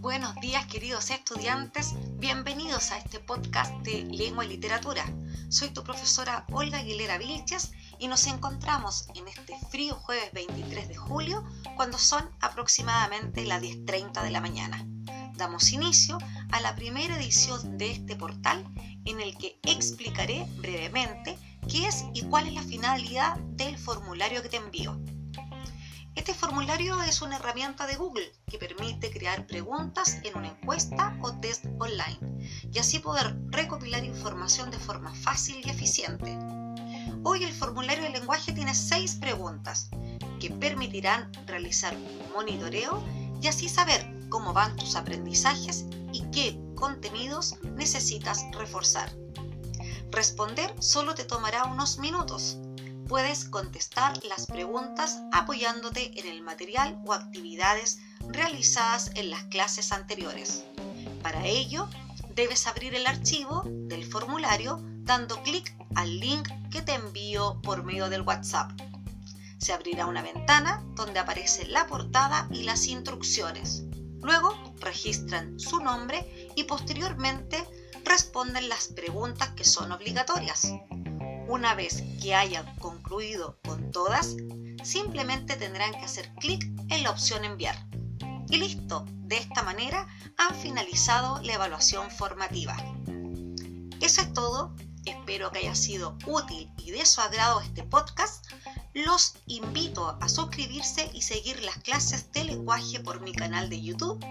Buenos días queridos estudiantes, bienvenidos a este podcast de Lengua y Literatura. Soy tu profesora Olga Aguilera Vilches y nos encontramos en este frío jueves 23 de julio cuando son aproximadamente las 10.30 de la mañana. Damos inicio a la primera edición de este portal en el que explicaré brevemente qué es y cuál es la finalidad del formulario que te envío. Este formulario es una herramienta de Google que permite crear preguntas en una encuesta o test online y así poder recopilar información de forma fácil y eficiente. Hoy el formulario de lenguaje tiene seis preguntas que permitirán realizar un monitoreo y así saber cómo van tus aprendizajes y qué contenidos necesitas reforzar. Responder solo te tomará unos minutos puedes contestar las preguntas apoyándote en el material o actividades realizadas en las clases anteriores. Para ello, debes abrir el archivo del formulario dando clic al link que te envío por medio del WhatsApp. Se abrirá una ventana donde aparece la portada y las instrucciones. Luego registran su nombre y posteriormente responden las preguntas que son obligatorias. Una vez que hayan concluido con todas, simplemente tendrán que hacer clic en la opción enviar. Y listo, de esta manera han finalizado la evaluación formativa. Eso es todo, espero que haya sido útil y de su agrado este podcast. Los invito a suscribirse y seguir las clases de lenguaje por mi canal de YouTube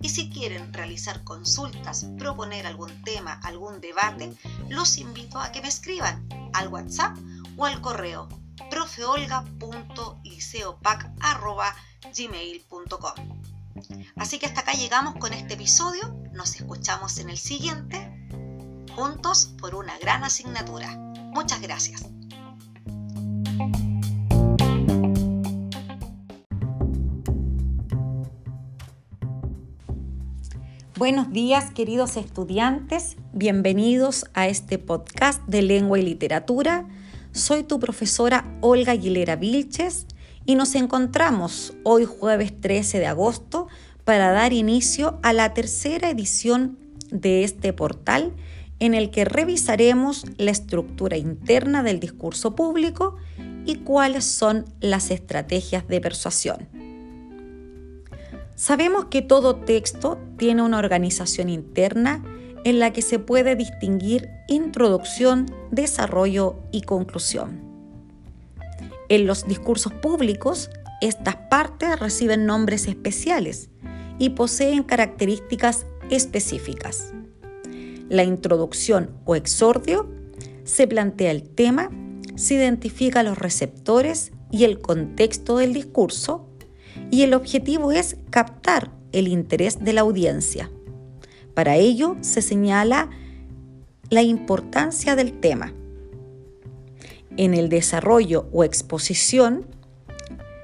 y si quieren realizar consultas, proponer algún tema, algún debate, los invito a que me escriban al WhatsApp o al correo profeolga.liceopac.gmail.com Así que hasta acá llegamos con este episodio. Nos escuchamos en el siguiente, juntos por una gran asignatura. Muchas gracias. Buenos días queridos estudiantes, bienvenidos a este podcast de lengua y literatura. Soy tu profesora Olga Aguilera Vilches y nos encontramos hoy jueves 13 de agosto para dar inicio a la tercera edición de este portal en el que revisaremos la estructura interna del discurso público y cuáles son las estrategias de persuasión. Sabemos que todo texto tiene una organización interna en la que se puede distinguir introducción, desarrollo y conclusión. En los discursos públicos, estas partes reciben nombres especiales y poseen características específicas. La introducción o exordio se plantea el tema, se identifica los receptores y el contexto del discurso y el objetivo es captar el interés de la audiencia. Para ello se señala la importancia del tema. En el desarrollo o exposición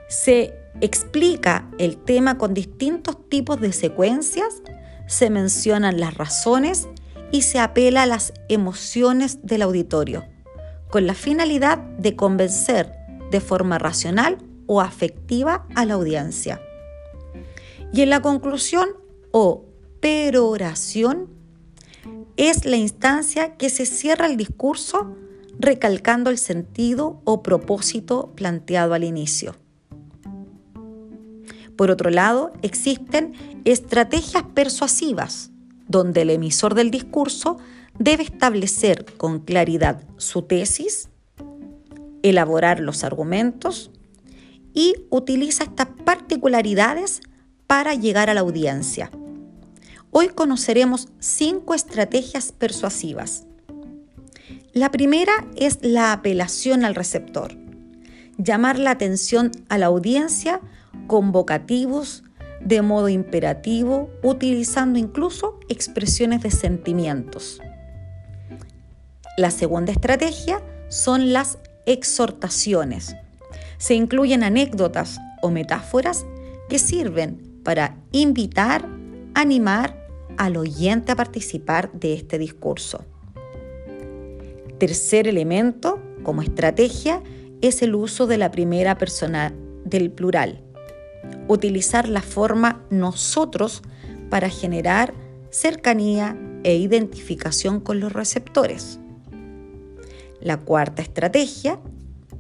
se explica el tema con distintos tipos de secuencias, se mencionan las razones y se apela a las emociones del auditorio, con la finalidad de convencer de forma racional o afectiva a la audiencia. Y en la conclusión o peroración es la instancia que se cierra el discurso recalcando el sentido o propósito planteado al inicio. Por otro lado, existen estrategias persuasivas, donde el emisor del discurso debe establecer con claridad su tesis, elaborar los argumentos, y utiliza estas particularidades para llegar a la audiencia. Hoy conoceremos cinco estrategias persuasivas. La primera es la apelación al receptor. Llamar la atención a la audiencia con vocativos, de modo imperativo, utilizando incluso expresiones de sentimientos. La segunda estrategia son las exhortaciones se incluyen anécdotas o metáforas que sirven para invitar, animar al oyente a participar de este discurso. Tercer elemento, como estrategia, es el uso de la primera persona del plural. Utilizar la forma nosotros para generar cercanía e identificación con los receptores. La cuarta estrategia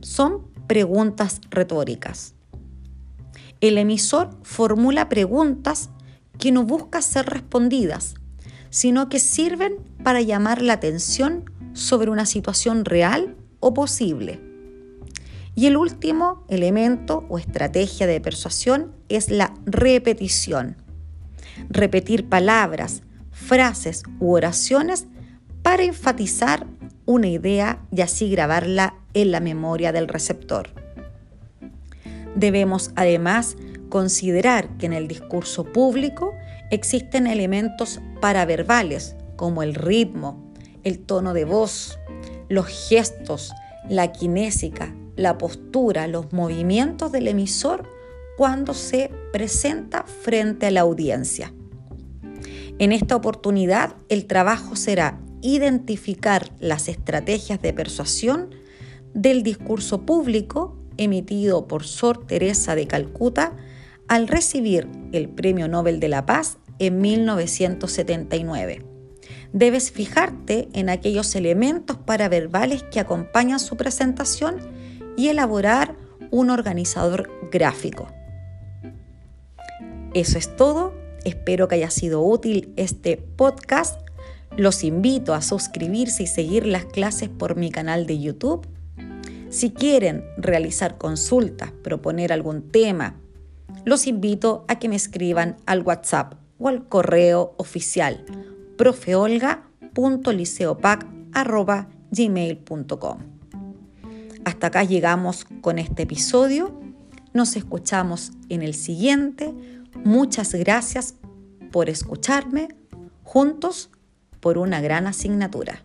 son preguntas retóricas. El emisor formula preguntas que no buscan ser respondidas, sino que sirven para llamar la atención sobre una situación real o posible. Y el último elemento o estrategia de persuasión es la repetición. Repetir palabras, frases u oraciones para enfatizar una idea y así grabarla en la memoria del receptor. Debemos además considerar que en el discurso público existen elementos paraverbales como el ritmo, el tono de voz, los gestos, la kinésica, la postura, los movimientos del emisor cuando se presenta frente a la audiencia. En esta oportunidad, el trabajo será identificar las estrategias de persuasión del discurso público emitido por Sor Teresa de Calcuta al recibir el Premio Nobel de la Paz en 1979. Debes fijarte en aquellos elementos paraverbales que acompañan su presentación y elaborar un organizador gráfico. Eso es todo. Espero que haya sido útil este podcast. Los invito a suscribirse y seguir las clases por mi canal de YouTube. Si quieren realizar consultas, proponer algún tema, los invito a que me escriban al WhatsApp o al correo oficial profeolga.liceopac.gmail.com. Hasta acá llegamos con este episodio. Nos escuchamos en el siguiente. Muchas gracias por escucharme. Juntos por una gran asignatura.